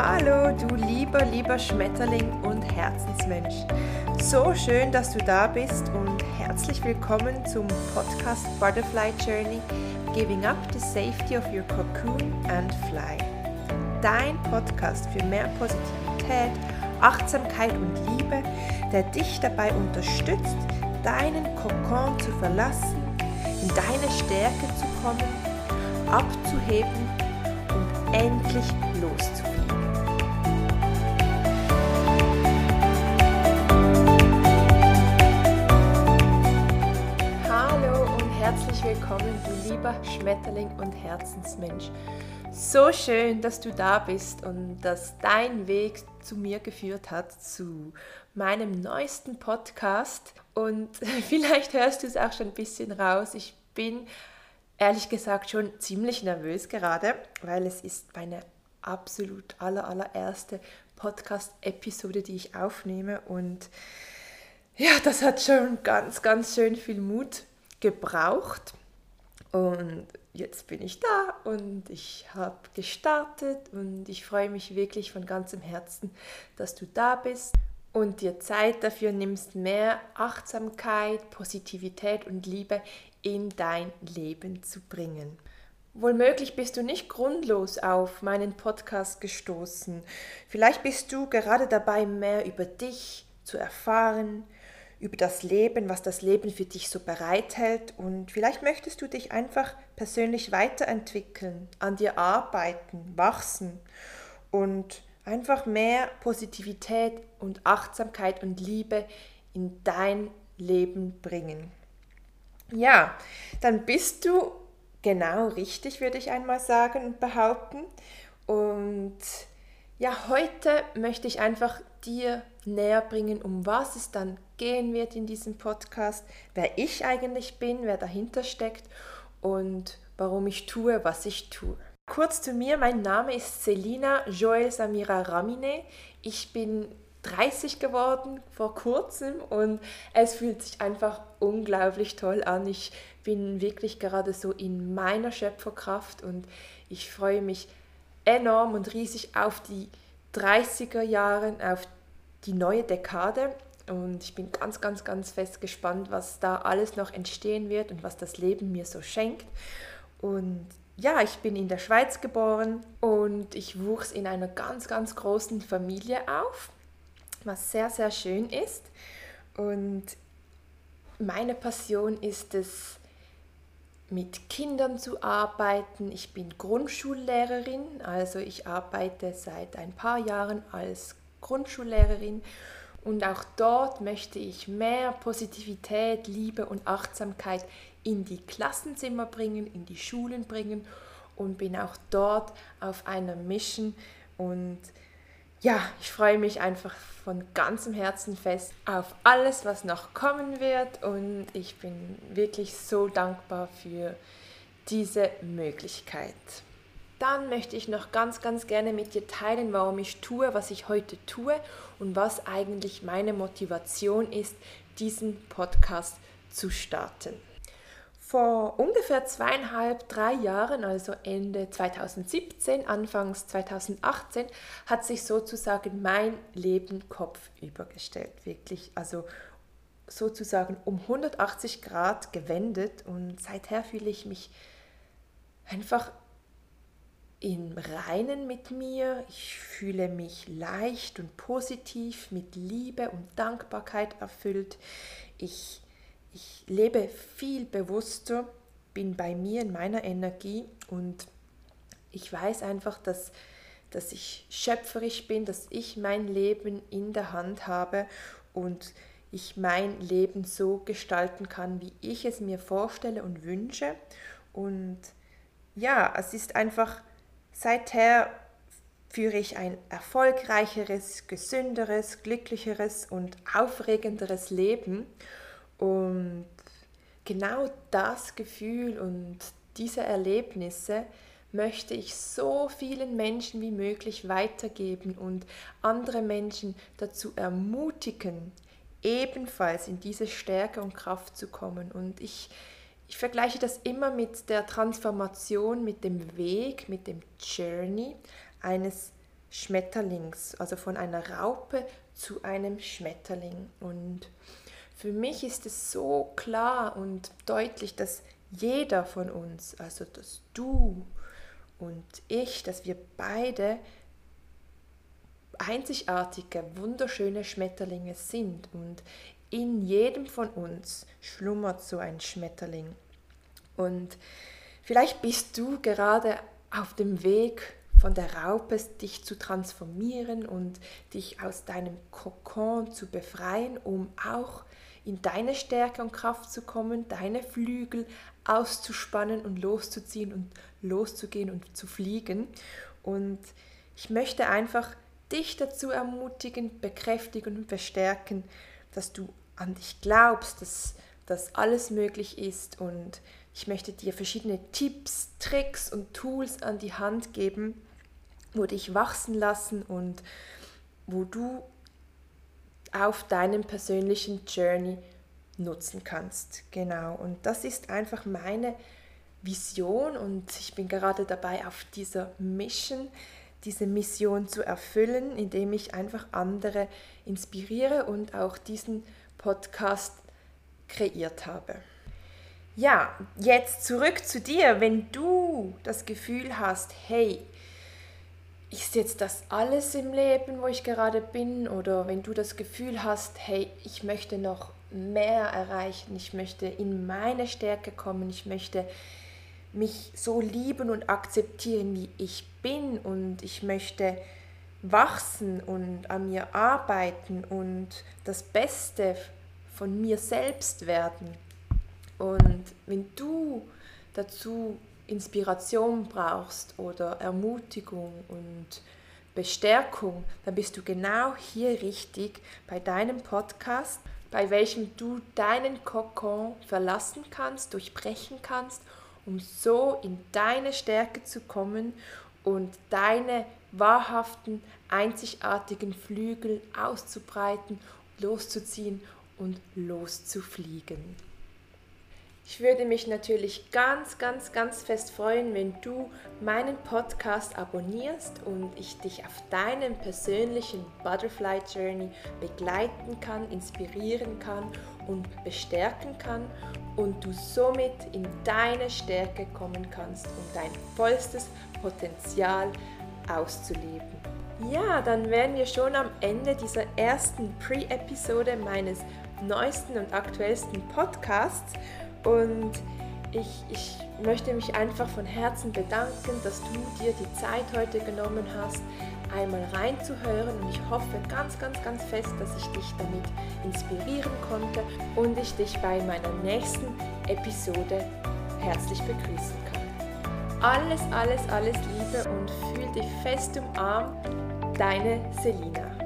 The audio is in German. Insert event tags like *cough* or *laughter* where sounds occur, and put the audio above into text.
Hallo, du lieber, lieber Schmetterling und Herzensmensch. So schön, dass du da bist und herzlich willkommen zum Podcast Butterfly Journey Giving Up the Safety of Your Cocoon and Fly. Dein Podcast für mehr Positivität, Achtsamkeit und Liebe, der dich dabei unterstützt, deinen Kokon zu verlassen, in deine Stärke zu kommen, abzuheben und endlich loszufliegen. Herzlich willkommen, du lieber Schmetterling und Herzensmensch. So schön, dass du da bist und dass dein Weg zu mir geführt hat, zu meinem neuesten Podcast. Und *laughs* vielleicht hörst du es auch schon ein bisschen raus. Ich bin ehrlich gesagt schon ziemlich nervös gerade, weil es ist meine absolut aller, allererste Podcast-Episode, die ich aufnehme. Und ja, das hat schon ganz, ganz schön viel Mut gebraucht. Und jetzt bin ich da und ich habe gestartet und ich freue mich wirklich von ganzem Herzen, dass du da bist und dir Zeit dafür nimmst, mehr Achtsamkeit, Positivität und Liebe in dein Leben zu bringen. Wohlmöglich bist du nicht grundlos auf meinen Podcast gestoßen. Vielleicht bist du gerade dabei, mehr über dich zu erfahren, über das Leben, was das Leben für dich so bereithält und vielleicht möchtest du dich einfach persönlich weiterentwickeln, an dir arbeiten, wachsen und einfach mehr Positivität und Achtsamkeit und Liebe in dein Leben bringen. Ja, dann bist du genau richtig, würde ich einmal sagen und behaupten. Und ja, heute möchte ich einfach dir näher bringen, um was es dann gehen wird in diesem Podcast, wer ich eigentlich bin, wer dahinter steckt und warum ich tue, was ich tue. Kurz zu mir, mein Name ist Selina Joel Samira Ramine. Ich bin 30 geworden vor kurzem und es fühlt sich einfach unglaublich toll an. Ich bin wirklich gerade so in meiner Schöpferkraft und ich freue mich enorm und riesig auf die 30er Jahre, auf die neue Dekade. Und ich bin ganz, ganz, ganz fest gespannt, was da alles noch entstehen wird und was das Leben mir so schenkt. Und ja, ich bin in der Schweiz geboren und ich wuchs in einer ganz, ganz großen Familie auf, was sehr, sehr schön ist. Und meine Passion ist es, mit Kindern zu arbeiten. Ich bin Grundschullehrerin, also ich arbeite seit ein paar Jahren als Grundschullehrerin und auch dort möchte ich mehr Positivität, Liebe und Achtsamkeit in die Klassenzimmer bringen, in die Schulen bringen und bin auch dort auf einer Mission und ja, ich freue mich einfach von ganzem Herzen fest auf alles, was noch kommen wird und ich bin wirklich so dankbar für diese Möglichkeit. Dann möchte ich noch ganz, ganz gerne mit dir teilen, warum ich tue, was ich heute tue und was eigentlich meine Motivation ist, diesen Podcast zu starten. Vor ungefähr zweieinhalb, drei Jahren, also Ende 2017, Anfangs 2018, hat sich sozusagen mein Leben kopfüber gestellt. Wirklich, also sozusagen um 180 Grad gewendet und seither fühle ich mich einfach im Reinen mit mir. Ich fühle mich leicht und positiv, mit Liebe und Dankbarkeit erfüllt. Ich ich lebe viel bewusster, bin bei mir in meiner Energie und ich weiß einfach, dass, dass ich schöpferisch bin, dass ich mein Leben in der Hand habe und ich mein Leben so gestalten kann, wie ich es mir vorstelle und wünsche. Und ja, es ist einfach, seither führe ich ein erfolgreicheres, gesünderes, glücklicheres und aufregenderes Leben. Und genau das Gefühl und diese Erlebnisse möchte ich so vielen Menschen wie möglich weitergeben und andere Menschen dazu ermutigen, ebenfalls in diese Stärke und Kraft zu kommen. Und ich, ich vergleiche das immer mit der Transformation, mit dem Weg, mit dem Journey eines Schmetterlings, also von einer Raupe zu einem Schmetterling. Und für mich ist es so klar und deutlich, dass jeder von uns, also dass du und ich, dass wir beide einzigartige, wunderschöne Schmetterlinge sind. Und in jedem von uns schlummert so ein Schmetterling. Und vielleicht bist du gerade auf dem Weg von der Raupe, dich zu transformieren und dich aus deinem Kokon zu befreien, um auch in deine Stärke und Kraft zu kommen, deine Flügel auszuspannen und loszuziehen und loszugehen und zu fliegen. Und ich möchte einfach dich dazu ermutigen, bekräftigen und bestärken, dass du an dich glaubst, dass das alles möglich ist und ich möchte dir verschiedene Tipps, Tricks und Tools an die Hand geben, wo dich wachsen lassen und wo du auf deinem persönlichen Journey nutzen kannst. Genau, und das ist einfach meine Vision und ich bin gerade dabei auf dieser Mission, diese Mission zu erfüllen, indem ich einfach andere inspiriere und auch diesen Podcast kreiert habe. Ja, jetzt zurück zu dir. Wenn du das Gefühl hast, hey, ist jetzt das alles im Leben, wo ich gerade bin? Oder wenn du das Gefühl hast, hey, ich möchte noch mehr erreichen, ich möchte in meine Stärke kommen, ich möchte mich so lieben und akzeptieren, wie ich bin und ich möchte wachsen und an mir arbeiten und das Beste von mir selbst werden. Und wenn du dazu Inspiration brauchst oder Ermutigung und Bestärkung, dann bist du genau hier richtig bei deinem Podcast, bei welchem du deinen Kokon verlassen kannst, durchbrechen kannst um so in deine Stärke zu kommen und deine wahrhaften, einzigartigen Flügel auszubreiten, loszuziehen und loszufliegen. Ich würde mich natürlich ganz, ganz, ganz fest freuen, wenn du meinen Podcast abonnierst und ich dich auf deinem persönlichen Butterfly Journey begleiten kann, inspirieren kann und bestärken kann und du somit in deine Stärke kommen kannst, um dein vollstes Potenzial auszuleben. Ja, dann wären wir schon am Ende dieser ersten Pre-Episode meines neuesten und aktuellsten Podcasts. Und ich, ich möchte mich einfach von Herzen bedanken, dass du dir die Zeit heute genommen hast, einmal reinzuhören. Und ich hoffe ganz, ganz, ganz fest, dass ich dich damit inspirieren konnte und ich dich bei meiner nächsten Episode herzlich begrüßen kann. Alles, alles, alles Liebe und fühl dich fest umarmt. Deine Selina.